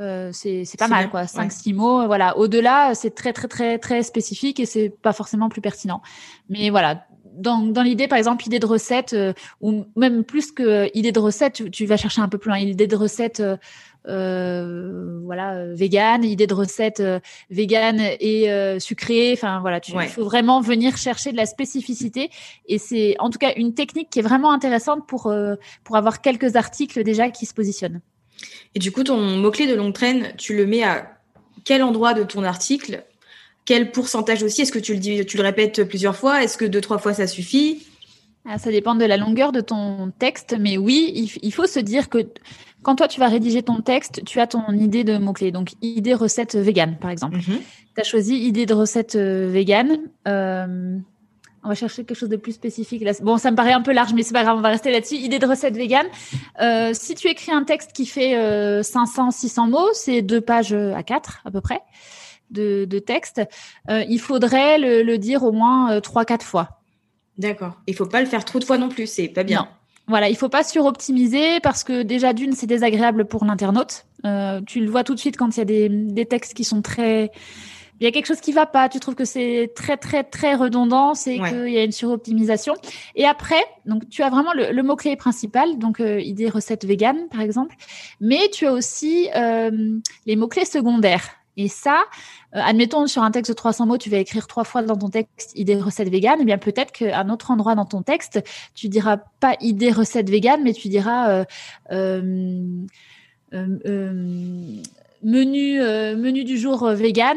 euh, c'est pas mal, quoi. Cinq, six mots, voilà. Au-delà, c'est très, très, très, très spécifique et c'est pas forcément plus pertinent. Mais voilà, dans, dans l'idée, par exemple, idée de recette, ou même plus que idée de recette, tu, tu, vas chercher un peu plus loin. Idée de recette, euh, voilà, euh, vegan, idée de recette euh, vegan et euh, sucrée. Enfin voilà, il faut vraiment venir chercher de la spécificité. Et c'est en tout cas une technique qui est vraiment intéressante pour pour avoir quelques articles déjà qui se positionnent. Et du coup, ton mot clé de longue traîne, tu le mets à quel endroit de ton article? Quel pourcentage aussi? Est-ce que tu le dis, tu le répètes plusieurs fois? Est-ce que deux trois fois ça suffit? Ah, ça dépend de la longueur de ton texte, mais oui, il, faut se dire que quand toi tu vas rédiger ton texte, tu as ton idée de mots-clés. Donc, idée recette vegan, par exemple. Mhm. Tu as choisi idée de recette euh, vegan. Euh, on va chercher quelque chose de plus spécifique. Bon, ça me paraît un peu large, mais c'est pas grave, on va rester là-dessus. Idée de recette vegan. Euh, si tu écris un texte qui fait 500, 600 mots, c'est deux pages à quatre à peu près de, texte. il faudrait le, le, dire au moins trois, quatre fois. D'accord. Il faut pas le faire trop de fois non plus, c'est pas bien. Voilà, il faut pas suroptimiser parce que déjà d'une, c'est désagréable pour l'internaute. Euh, tu le vois tout de suite quand il y a des, des textes qui sont très il y a quelque chose qui va pas, tu trouves que c'est très très très redondant, c'est qu'il y a une suroptimisation. Et après, donc tu as vraiment le, mot clé principal, donc euh, idée recette vegan par exemple, mais tu as aussi euh, les mots clés secondaires. Et ça, euh, admettons sur un texte de 300 mots, tu vas écrire trois fois dans ton texte idée recette vegan, et eh bien peut-être qu'à un autre endroit dans ton texte, tu diras pas idée recette vegan, mais tu diras euh, euh, menu menu du jour vegan,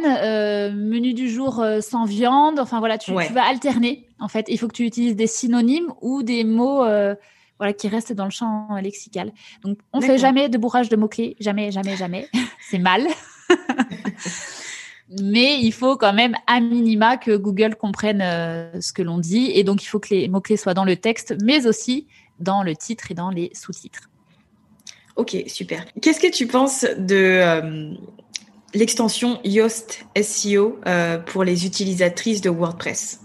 menu du jour sans viande. Enfin voilà, tu, vas alterner. En fait, il faut que tu utilises des synonymes ou des mots. voilà, qui restent dans le champ lexical. Donc, on fait jamais de bourrage de mots-clés. Jamais, jamais, jamais. C'est mal. Mais il faut quand même à minima que Google comprenne euh, ce que l'on dit. Et donc, il faut que les mots-clés soient dans le texte, mais aussi dans le titre et dans les sous-titres. Ok, super. Qu'est-ce que tu penses de euh, l'extension Yoast SEO euh, pour les utilisatrices de WordPress?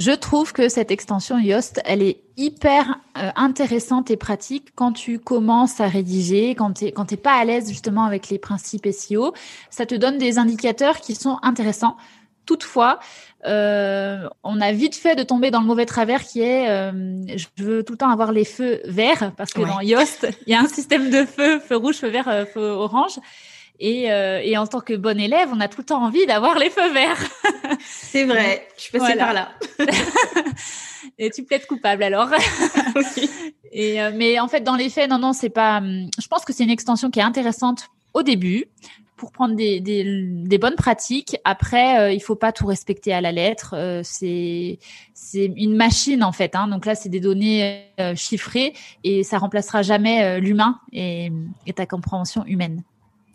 Je trouve que cette extension Yoast, elle est hyper euh, intéressante et pratique quand tu commences à rédiger, quand tu n'es pas à l'aise justement avec les principes SEO. Ça te donne des indicateurs qui sont intéressants. Toutefois, euh, on a vite fait de tomber dans le mauvais travers qui est euh, je veux tout le temps avoir les feux verts parce que dans Yoast, il y a un système de feu, feu rouge, feu vert, feu orange. Et, euh, et, en tant que bonne élève, on a tout le temps envie d'avoir les feux verts. C'est vrai, je suis passée par là. et tu peux être coupable alors? et, euh, mais en fait, dans les faits, non, non, c'est pas. Hum, je pense que c'est une extension qui est intéressante au début pour prendre des, des, des bonnes pratiques. Après, euh, il faut pas tout respecter à la lettre. Euh, c'est c'est une machine en fait. Hein. Donc là, c'est des données chiffrées et ça remplacera jamais l'humain et, et ta compréhension humaine.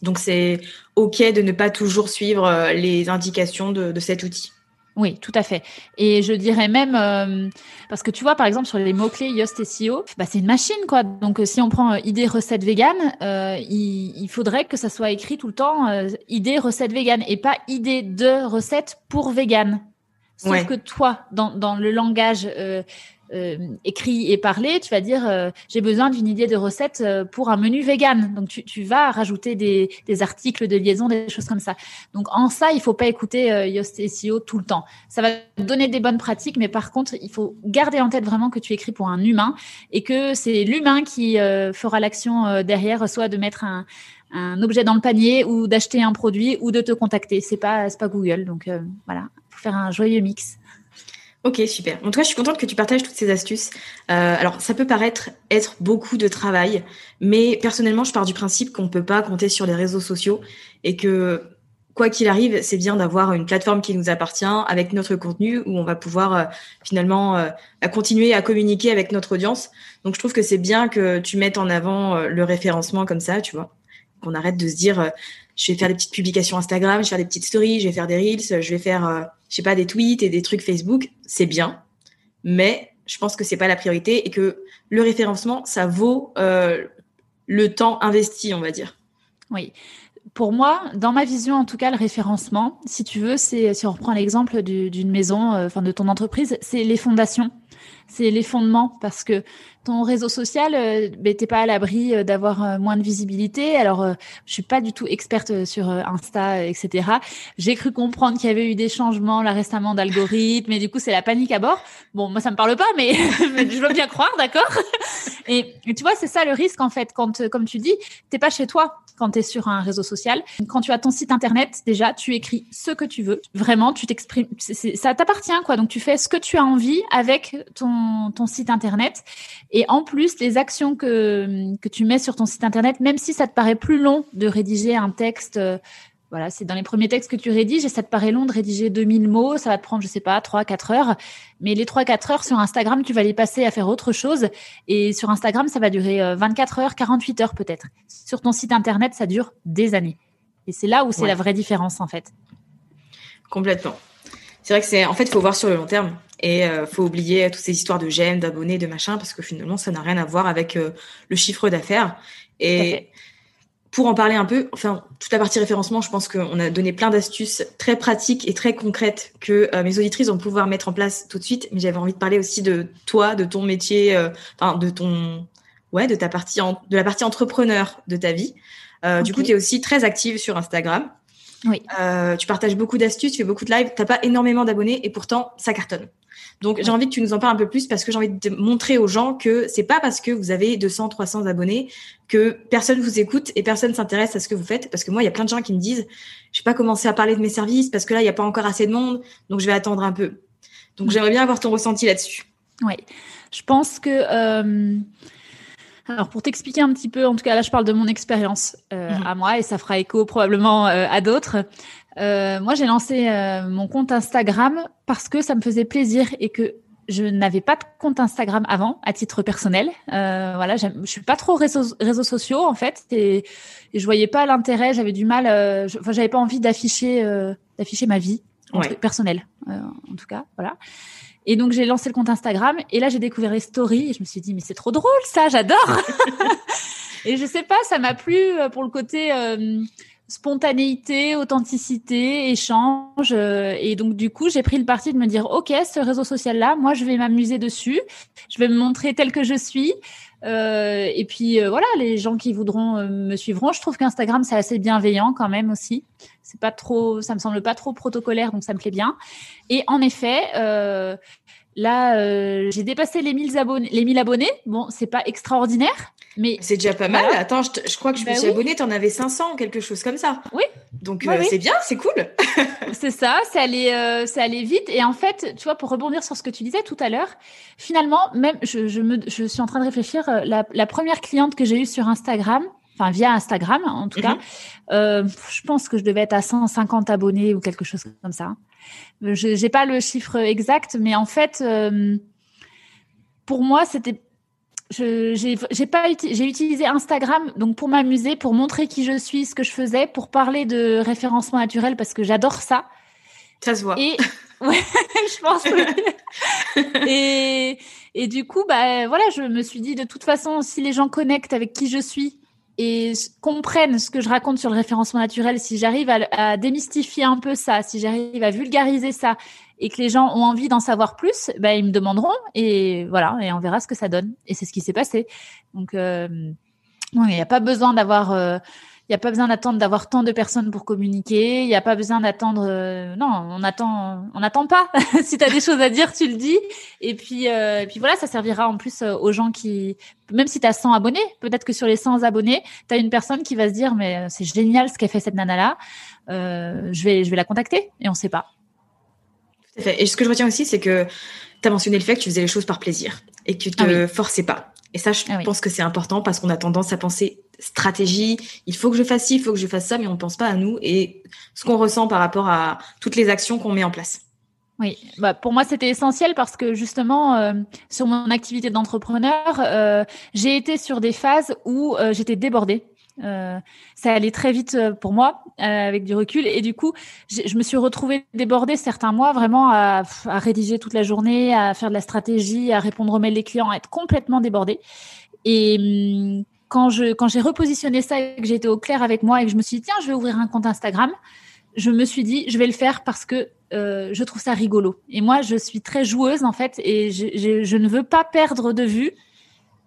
Donc c'est ok de ne pas toujours suivre les indications de cet outil. Oui, tout à fait. Et je dirais même, euh, parce que tu vois, par exemple, sur les mots-clés Yoast SEO, bah, c'est une machine, quoi. Donc, euh, si on prend euh, idée recette vegan, il, il, faudrait que ça soit écrit tout le temps idée recette vegan et pas idée de recette pour vegan. Sauf que toi, dans, dans le langage euh, écrit et parlé, tu vas dire euh, j'ai besoin d'une idée de recette euh, pour un menu vegan. Donc tu, vas rajouter des, articles de liaison, des choses comme ça. Donc en ça, il faut pas écouter Yoast SEO tout le temps. Ça va donner des bonnes pratiques, mais par contre, il faut garder en tête vraiment que tu écris pour un humain et que c'est l'humain qui fera l'action derrière, soit de mettre un, objet dans le panier ou d'acheter un produit ou de te contacter. C'est pas pas Google. Donc voilà, faut faire un joyeux mix. Ok, super. En tout cas, je suis contente que tu partages toutes ces astuces. Euh, alors, ça peut paraître être beaucoup de travail, mais personnellement, je pars du principe qu'on ne peut pas compter sur les réseaux sociaux et que, quoi qu'il arrive, c'est bien d'avoir une plateforme qui nous appartient avec notre contenu où on va pouvoir euh, finalement euh, continuer à communiquer avec notre audience. Donc, je trouve que c'est bien que tu mettes en avant le référencement comme ça, tu vois. Qu'on arrête de se dire, je vais faire des petites publications Instagram, je vais faire des petites stories, je vais faire des reels, je vais faire je sais pas, des tweets et des trucs Facebook, c'est bien, mais je pense que c'est pas la priorité et que le référencement, ça vaut euh, le temps investi, on va dire. Oui. Pour moi, dans ma vision, en tout cas, le référencement, si tu veux, c'est si on reprend l'exemple d'une maison, euh, enfin de ton entreprise, c'est les fondations c'est les fondements parce que ton réseau social, euh, ben, t'es pas à l'abri euh, d'avoir euh, moins de visibilité. Alors, euh, je suis pas du tout experte sur Insta, etc. J'ai cru comprendre qu'il y avait eu des changements là récemment d'algorithme, et du coup, c'est la panique à bord. Bon, moi, ça me parle pas, mais je veux bien croire, d'accord? Et, et, tu vois, c'est ça le risque en fait, quand, comme tu dis, t'es pas chez toi quand tu es sur un réseau social. Quand tu as ton site internet, déjà, tu écris ce que tu veux. Vraiment, tu t'exprimes. Ça t'appartient, quoi. Donc, tu fais ce que tu as envie avec ton, ton site internet. Et en plus, les actions que, que tu mets sur ton site internet, même si ça te paraît plus long de rédiger un texte voilà, c'est dans les premiers textes que tu rédiges et ça te paraît long de rédiger 2000 mots, ça va te prendre, je sais pas, 3-4 heures. Mais les 3-4 heures sur Instagram, tu vas les passer à faire autre chose. Et sur Instagram, ça va durer 24 euh, heures, 48 heures peut-être. Sur ton site internet, ça dure des années. Et c'est là où c'est la vraie différence en fait. Complètement. C'est vrai que c'est, en fait, il faut voir sur le long terme. Et il euh, faut oublier toutes ces histoires de j'aime, d'abonnés, de machin, parce que finalement, ça n'a rien à voir avec euh, le chiffre d'affaires. Et pour en parler un peu, enfin, toute la partie référencement, je pense qu'on a donné plein d'astuces très pratiques et très concrètes que euh, mes auditrices vont pouvoir mettre en place tout de suite. Mais j'avais envie de parler aussi de toi, de ton métier, enfin, de ton, ouais, de ta partie, de la partie entrepreneur de ta vie. Du coup, tu es aussi très active sur Instagram. Oui. Euh, tu partages beaucoup d'astuces, tu fais beaucoup de lives. T'as pas énormément d'abonnés et pourtant ça cartonne. Donc j'ai envie que tu nous en parles un peu plus parce que j'ai envie de montrer aux gens que c'est pas parce que vous avez 200, 300 abonnés que personne vous écoute et personne s'intéresse à ce que vous faites. Parce que moi, il y a plein de gens qui me disent, je vais pas commencer à parler de mes services parce que là, il n'y a pas encore assez de monde, donc je vais attendre un peu. Donc j'aimerais bien avoir ton ressenti là-dessus. Oui, je pense que euh, alors pour t'expliquer un petit peu, en tout cas là je parle de mon expérience euh, mhm. à moi et ça fera écho probablement euh, à d'autres. Euh, moi j'ai lancé mon compte Instagram parce que ça me faisait plaisir et que je n'avais pas de compte Instagram avant à titre personnel. voilà, je suis pas trop réseaux, réseaux sociaux en fait et, et je voyais pas l'intérêt. J'avais du mal. Enfin, j'avais pas envie d'afficher d'afficher ma vie personnelle en tout cas. Voilà. Et donc, j'ai lancé le compte Instagram. Et là, j'ai découvert les stories. Et je me suis dit, mais c'est trop drôle, ça, j'adore. et je sais pas, ça m'a plu euh, pour le côté euh, spontanéité, authenticité, échange. Euh, et donc, du coup, j'ai pris le parti de me dire, OK, ce réseau social-là, moi, je vais m'amuser dessus. Je vais me montrer tel que je suis. Euh, et puis euh, voilà, les gens qui voudront euh, me suivront. Je trouve qu'Instagram c'est assez bienveillant quand même aussi. C'est pas trop, ça me semble pas trop protocolaire, donc ça me plaît bien. Et en effet, Là, euh, j'ai dépassé les 1000 abonnés. Les 1000 abonnés, bon, c'est pas extraordinaire, mais c'est déjà pas mal. Attends, je, crois que je me bah suis abonnée. T'en avais 500, quelque chose comme ça. Oui. Donc euh, c'est bien, c'est cool. c'est ça, c'est allé, euh, allé vite. Et en fait, tu vois, pour rebondir sur ce que tu disais tout à l'heure, finalement, même, je, je, me, je suis en train de réfléchir. La, la première cliente que j'ai eue sur Instagram, enfin via Instagram en tout cas. Mhm. Euh, je pense que je devais être à 150 abonnés ou quelque chose comme ça. Je n'ai pas le chiffre exact, mais en fait, euh, pour moi, c'était j'ai pas j'ai utilisé Instagram donc pour m'amuser, pour montrer qui je suis, ce que je faisais, pour parler de référencement naturel parce que j'adore ça. Ça se voit. Et ouais, je pense. et et du coup, bah voilà, je me suis dit de toute façon, si les gens connectent avec qui je suis et comprennent ce que je raconte sur le référencement naturel, si j'arrive à, démystifier un peu ça, si j'arrive à vulgariser ça et que les gens ont envie d'en savoir plus, bah, ils me demanderont et voilà, et on verra ce que ça donne. Et c'est ce qui s'est passé. Donc, euh, il n'y a pas besoin d'avoir euh, il n'y a pas besoin d'attendre d'avoir tant de personnes pour communiquer. Il n'y a pas besoin d'attendre. Euh, non, on attend, on n'attend pas. si tu as des choses à dire, tu le dis. Et puis, euh, et puis voilà, ça servira en plus euh, aux gens qui, même si tu as 100 abonnés, peut-être que sur les 100 abonnés, tu as une personne qui va se dire, mais c'est génial ce qu'a fait cette nana-là. je vais, je vais la contacter. Et on ne sait pas. Et ce que je retiens aussi, c'est que tu as mentionné le fait que tu faisais les choses par plaisir et que tu ah te forçais pas. Et ça, je ah pense que c'est important parce qu'on a tendance à penser stratégie, il faut que je fasse ci, il faut que je fasse ça, mais on ne pense pas à nous et ce qu'on ressent par rapport à toutes les actions qu'on met en place. Oui, bah pour moi c'était essentiel parce que justement euh, sur mon activité d'entrepreneur, euh, j'ai été sur des phases où euh, j'étais débordée. Ça allait très vite pour moi avec du recul et du coup je me suis retrouvée débordée certains mois vraiment à, à, rédiger toute la journée, à faire de la stratégie, à répondre aux mails des clients, à être complètement débordée. Et hum, quand je quand j'ai repositionné ça et que j'étais au clair avec moi et que je me suis dit tiens je vais ouvrir un compte Instagram, je me suis dit je vais le faire parce que euh, je trouve ça rigolo. Et moi je suis très joueuse en fait et je, je, ne veux pas perdre de vue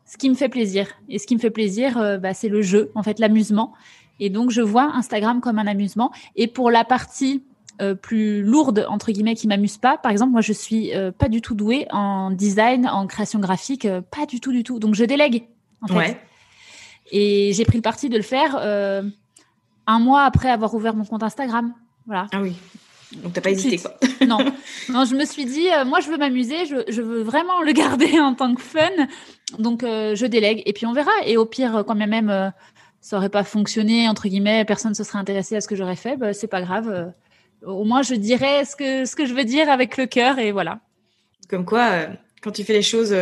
ce qui me fait plaisir. Et ce qui me fait plaisir, euh, bah, c'est le jeu en fait l'amusement. Et donc je vois Instagram comme un amusement. Et pour la partie euh, plus lourde entre guillemets qui m'amuse pas. Par exemple, moi je suis pas du tout douée en design, en création graphique, pas du tout du tout. Donc je délègue en fait. Ouais. Et j'ai pris le parti de le faire euh, un mois après avoir ouvert mon compte Instagram. Voilà. Ah oui. Donc t'as pas hésité quoi. non. Non, je me suis dit, euh, moi je veux m'amuser, je, je, veux vraiment le garder en tant que fun. Donc euh, je délègue et puis on verra. Et au pire, quand même, même ça aurait pas fonctionné entre guillemets, personne ne se serait intéressé à ce que j'aurais fait, bah, c'est pas grave. au moins je dirais ce que ce que je veux dire avec le cœur et voilà. Comme quoi, quand tu fais les choses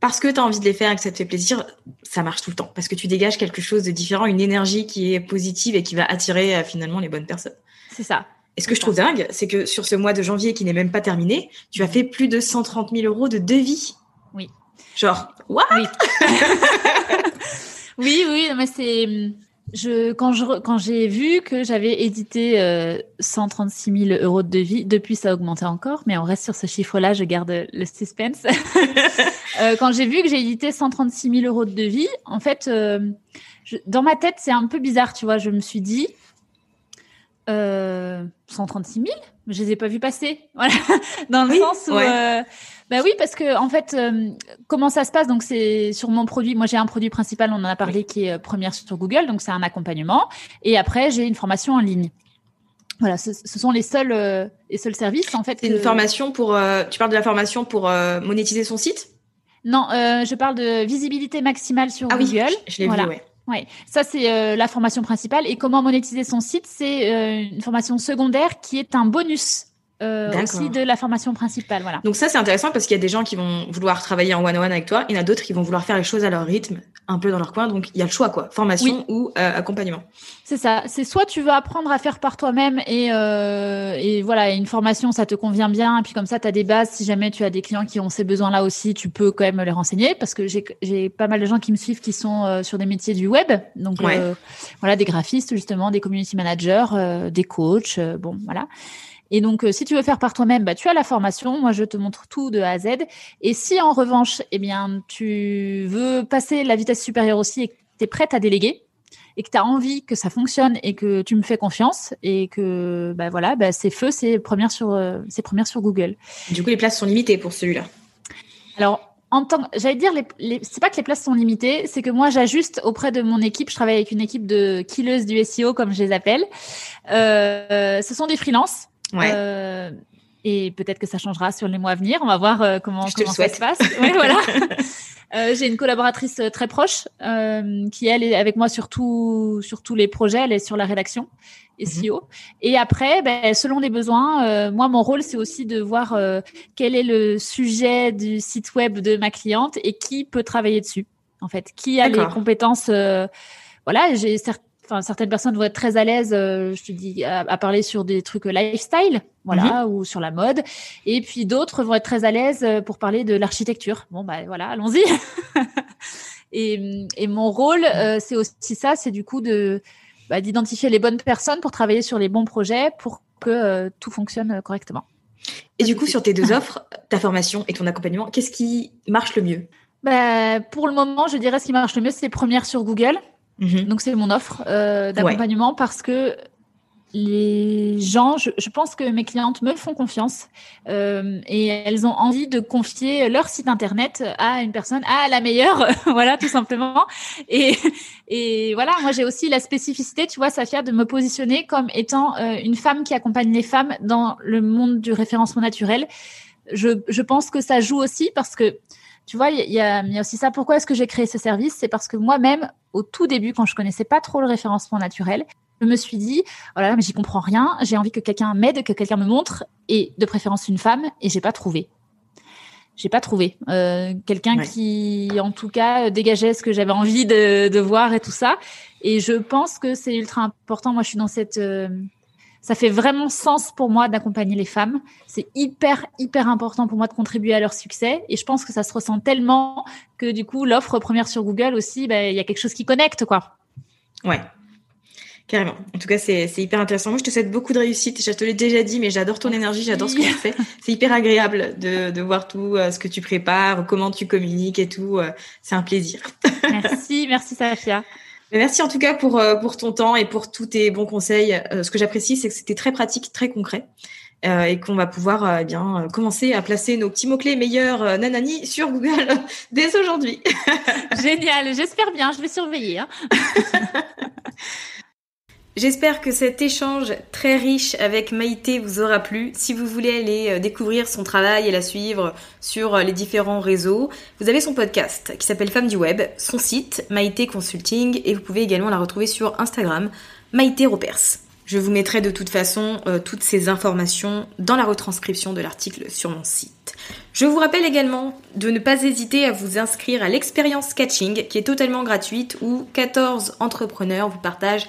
parce que tu as envie de les faire et que ça te fait plaisir, ça marche tout le temps. Parce que tu dégages quelque chose de différent, une énergie qui est positive et qui va attirer euh, finalement les bonnes personnes. C'est ça. Et ce que je trouve dingue, c'est que sur ce mois de janvier qui n'est même pas terminé, tu as fait plus de 130 000 euros de devis. Oui. Genre, what? Oui. oui, oui, mais c'est je, quand je, quand j'ai vu que j'avais édité euh, 136 000 euros de devis, depuis ça a augmenté encore, mais on reste sur ce chiffre-là, je garde le suspense. euh, quand j'ai vu que j'ai édité 136 000 euros de devis, en fait, euh, je, dans ma tête, c'est un peu bizarre, tu vois. Je me suis dit, euh, 136 000, je les ai pas vus passer. Voilà, dans le sens où. Euh, bah oui, parce que en fait, euh, comment ça se passe? Donc c'est sur mon produit. Moi, j'ai un produit principal, on en a parlé, qui est euh, première sur Google, donc c'est un accompagnement. Et après, j'ai une formation en ligne. Voilà, ce, sont les seuls euh, les seuls services en fait. C'est une formation pour. tu parles de la formation pour monétiser son site? Non, je parle de visibilité maximale sur ah Google. Oui, je, l'ai vu, ouais. Ouais, ça c'est la formation principale. Et comment monétiser son site, c'est une formation secondaire qui est un bonus euh, aussi de la formation principale. Voilà. Donc ça, c'est intéressant parce qu'il y a des gens qui vont vouloir travailler en one-on-one avec toi, il y en a d'autres qui vont vouloir faire les choses à leur rythme, un peu dans leur coin. Donc il y a le choix, quoi, formation ou euh, accompagnement. C'est ça. C'est soit tu veux apprendre à faire par toi-même et, euh, et voilà, une formation, ça te convient bien, et puis comme ça, tu as des bases. Si jamais tu as des clients qui ont ces besoins-là aussi, tu peux quand même les renseigner parce que j'ai pas mal de gens qui me suivent qui sont euh, sur des métiers du web. Donc voilà, des graphistes justement, des community managers, des coachs, bon voilà. Et donc, euh, si tu veux faire par toi-même, bah, tu as la formation. Moi, je te montre tout de A à Z. Et si en revanche, eh bien, tu veux passer la vitesse supérieure aussi et que tu es prête à déléguer et que tu as envie que ça fonctionne et que tu me fais confiance et que bah, voilà, bah, c'est feu, c'est première sur, euh, c'est première sur Google. Du coup, les places sont limitées pour celui-là. Alors, en tant j'allais dire, les, les, c'est pas que les places sont limitées, c'est que moi j'ajuste auprès de mon équipe. Je travaille avec une équipe de killeuses du SEO, comme je les appelle. Euh, ce sont des freelances Ouais. Euh, Et peut-être que ça changera sur les mois à venir. On va voir comment, comment ça se passe. Ouais, voilà. j'ai une collaboratrice très proche qui elle est avec moi sur, sur tous les projets. Elle est sur la rédaction et mhm. SEO. Et après, ben, selon les besoins, moi mon rôle c'est aussi de voir quel est le sujet du site web de ma cliente et qui peut travailler dessus. En fait, qui a les compétences voilà, j'ai certaines personnes vont être très à l'aise, euh, je te dis, à, parler sur des trucs lifestyle, voilà, mhm. ou sur la mode. Et puis d'autres vont être très à l'aise euh, pour parler de l'architecture. Bon, bah voilà, allons-y. et, mon rôle, euh, c'est aussi ça, c'est du coup de bah, d'identifier les bonnes personnes pour travailler sur les bons projets pour que tout fonctionne correctement. Et du coup, sur tes deux offres, ta formation et ton accompagnement, qu'est-ce qui marche le mieux? Bah, Pour le moment, je dirais ce qui marche le mieux, c'est première sur Google. Mhm. Donc c'est mon offre euh, d'accompagnement parce que les gens, je, pense que mes clientes me font confiance euh, et elles ont envie de confier leur site internet à une personne, à la meilleure, voilà, tout simplement. Et, et voilà, moi j'ai aussi la spécificité, tu vois, Safia, de me positionner comme étant euh, une femme qui accompagne les femmes dans le monde du référencement naturel. Je, je pense que ça joue aussi parce que tu vois, il y, a, aussi ça. Pourquoi est-ce que j'ai créé ce service? C'est parce que moi-même, au tout début, quand je connaissais pas trop le référencement naturel, je me suis dit, oh là là, mais j'y comprends rien. J'ai envie que quelqu'un m'aide, que quelqu'un me montre, et de préférence une femme. Et j'ai pas trouvé. J'ai pas trouvé euh, quelqu'un qui, en tout cas, dégageait ce que j'avais envie de, voir et tout ça. Et je pense que c'est ultra important. Moi, je suis dans cette euh, ça fait vraiment sens pour moi d'accompagner les femmes. C'est hyper, hyper important pour moi de contribuer à leur succès. Et je pense que ça se ressent tellement que du coup, l'offre première sur Google aussi, ben, il y a quelque chose qui connecte, quoi. Ouais. Carrément. En tout cas, c'est hyper intéressant. Moi, je te souhaite beaucoup de réussite. Je te l'ai déjà dit, mais j'adore ton énergie, j'adore ce que tu fais. C'est hyper agréable de, de voir tout euh, ce que tu prépares, comment tu communiques et tout. Euh, c'est un plaisir. merci, merci Safia. Merci en tout cas pour, euh, pour ton temps et pour tous tes bons conseils. Euh, ce que j'apprécie, c'est que c'était très pratique, très concret. Euh, et qu'on va pouvoir eh bien commencer à placer nos petits mots-clés meilleurs nanani sur Google dès aujourd'hui. Génial, j'espère bien, je vais surveiller. Hein. J'espère que cet échange très riche avec Maïté vous aura plu. Si vous voulez aller euh, découvrir son travail et la suivre sur euh, les différents réseaux, vous avez son podcast qui s'appelle Femme du Web, son site Maïté Consulting et vous pouvez également la retrouver sur Instagram Maïté Ropers. Je vous mettrai de toute façon euh, toutes ces informations dans la retranscription de l'article sur mon site. Je vous rappelle également de ne pas hésiter à vous inscrire à l'expérience catching qui est totalement gratuite où 14 entrepreneurs vous partagent